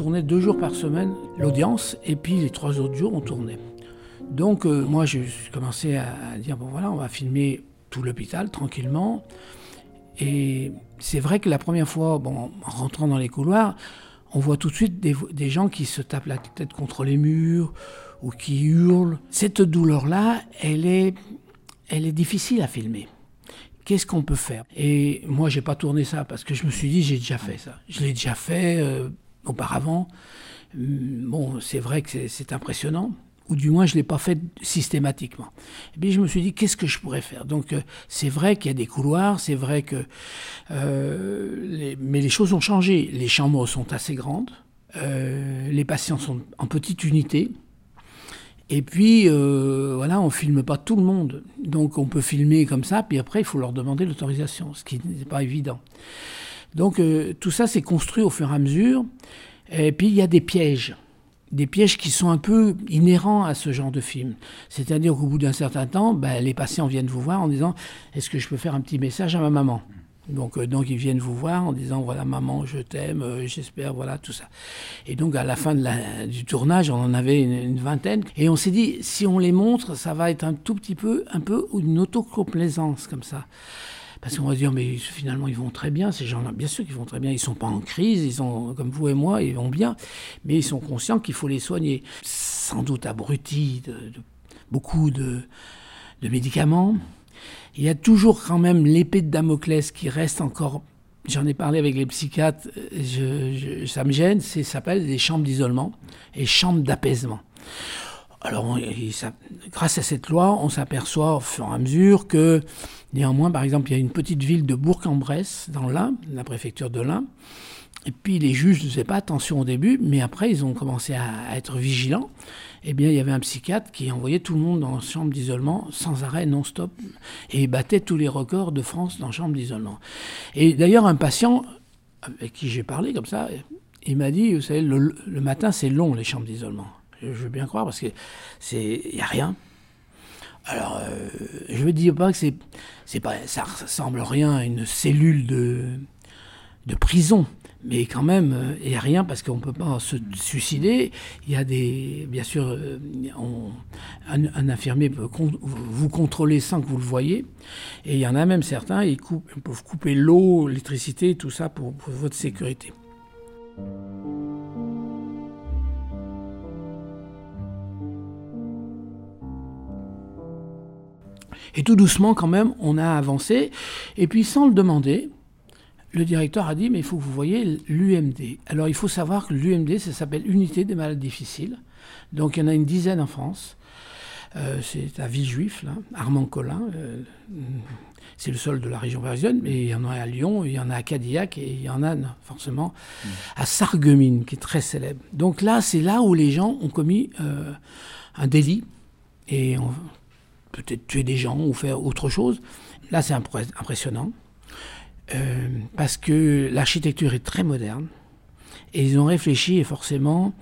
Tournait deux jours par semaine l'audience et puis les trois autres jours on tournait. Donc euh, moi je commençais à dire bon voilà on va filmer tout l'hôpital tranquillement. Et c'est vrai que la première fois, bon, en rentrant dans les couloirs, on voit tout de suite des, des, gens qui se tapent la tête contre les murs ou qui hurlent. Cette douleur-là, elle est, elle est difficile à filmer. Qu'est-ce qu'on peut faire? Et moi, j'ai pas tourné ça parce que je me suis dit, j'ai déjà fait ça. Je l'ai déjà fait euh, auparavant. Bon, c'est vrai que c'est impressionnant ou du moins je ne l'ai pas fait systématiquement. Et puis je me suis dit, qu'est-ce que je pourrais faire? Donc euh, c'est vrai qu'il y a des couloirs, c'est vrai que... Euh, mais les choses ont changé. Les chambres sont assez grandes, euh, les patients sont en petite unité. Et puis, voilà, on filme pas tout le monde. Donc on peut filmer comme ça, puis après, il faut leur demander l'autorisation, ce qui n'est pas évident. Donc tout ça, c'est construit au fur et à mesure. Et puis, il y a des pièges. Des pièges qui sont un peu inhérents à ce genre de film. C'est-à-dire qu'au bout d'un certain temps, ben, les patients viennent vous voir en disant Est-ce que je peux faire un petit message à ma maman? Donc, euh, ils viennent vous voir en disant voilà maman je t'aime euh, j'espère voilà tout ça. Et donc à la fin du tournage on en avait une, vingtaine. Et on s'est dit si on les montre ça va être un tout petit peu un peu une autocomplaisance comme ça parce qu'on va dire, mais finalement, ils vont très bien, ces gens-là. Bien sûr qu'ils vont très bien. Ils ne sont pas en crise, ils sont comme vous et moi, ils vont bien. Mais ils sont conscients qu'il faut les soigner. Sans doute abrutis de, beaucoup de, médicaments. Il y a toujours quand même l'épée de Damoclès qui reste encore. J'en ai parlé avec les psychiatres, ça me gêne, ça s'appelle des chambres d'isolement et chambres d'apaisement. Alors, grâce à cette loi, on s'aperçoit au fur et à mesure que, néanmoins, par exemple, il y a une petite ville de Bourg-en-Bresse, dans l'Ain, la préfecture de l'Ain, et puis les juges ne faisaient pas attention au début, mais après, ils ont commencé à, être vigilants. Eh bien, il y avait un psychiatre qui envoyait tout le monde une chambre d'isolement sans arrêt, non-stop, et battait tous les records de France dans chambre d'isolement. Et d'ailleurs, un patient avec qui j'ai parlé comme ça, il m'a dit, vous savez, le matin, c'est long, les chambres d'isolement je veux bien croire, parce que c'est n'y a rien. Alors, euh, je veux dire pas que c'est, c'est pas, ça ressemble rien à une cellule de, de prison, mais quand même, euh, il n'y a rien parce qu'on ne peut pas se suicider. Il y a des, bien sûr, euh, un, infirmier peut vous contrôler sans que vous le voyez, et il y en a même certains, ils, coupent, peuvent couper l'eau, l'électricité, tout ça pour votre sécurité. Et tout doucement, quand même, on a avancé. Et puis, sans le demander, le directeur a dit, mais il faut que vous voyez l'UMD. Alors, il faut savoir que l'UMD, ça s'appelle Unité des malades difficiles. Donc, il y en a une dizaine en France. Euh, c'est à Villejuif, Armand Collin. Euh, c'est le sol de la région parisienne, mais il y en a à Lyon, il y en a à Cadillac et il y en a forcément à Sarreguemines, qui est très célèbre. Donc là, c'est là où les gens ont commis euh, un délit. Et on, peut-être tuer des gens ou faire autre chose. Là, c'est impressionnant. Euh, parce que l'architecture est très moderne. Et ils ont réfléchi forcément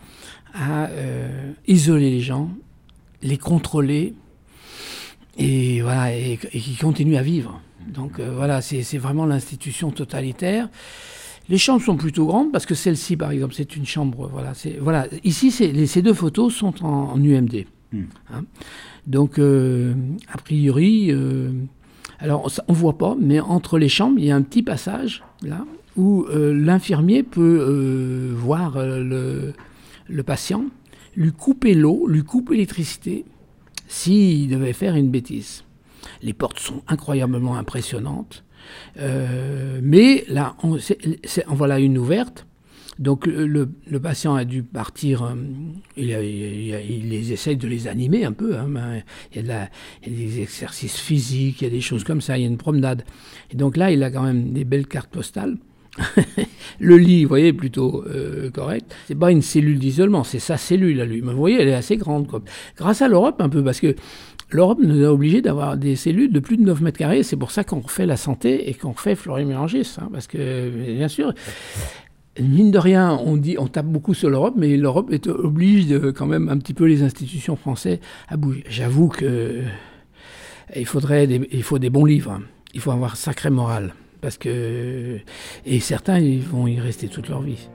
à euh, isoler les gens, les contrôler, et voilà, et, qui continuent à vivre. Donc euh, voilà, c'est vraiment l'institution totalitaire. Les chambres sont plutôt grandes parce que celle-ci, par exemple, c'est une chambre. Voilà, voilà. Ici, ces deux photos sont en, UMD. Hmm. Hein. Donc, euh, a priori, euh, alors on ne voit pas, mais entre les chambres, il y a un petit passage là où euh, l'infirmier peut voir le, patient, lui couper l'eau, lui couper l'électricité s'il devait faire une bêtise. Les portes sont incroyablement impressionnantes. mais là, on, en voilà une ouverte. Donc le, patient a dû partir, euh, il, les essaye de les animer un peu, hein, il, y a des exercices physiques, il y a des choses comme ça, il y a une promenade. Et donc là, il a quand même des belles cartes postales. le lit, vous voyez, plutôt euh, correct. C'est pas une cellule d'isolement, c'est sa cellule à lui. Mais vous voyez, elle est assez grande. Grâce à l'Europe un peu, parce que l'Europe nous a obligés d'avoir des cellules de plus de 9 mètres carrés. C'est pour ça qu'on refait la santé et qu'on refait Florimélangis. Hein, parce que, bien sûr, mine de rien, on, dit, on tape beaucoup sur l'Europe, mais l'Europe oblige quand même un petit peu les institutions françaises à bouger. J'avoue que il faudrait il faut des bons livres. Il faut avoir sacré moral. Parce que, et certains, ils vont y rester toute leur vie.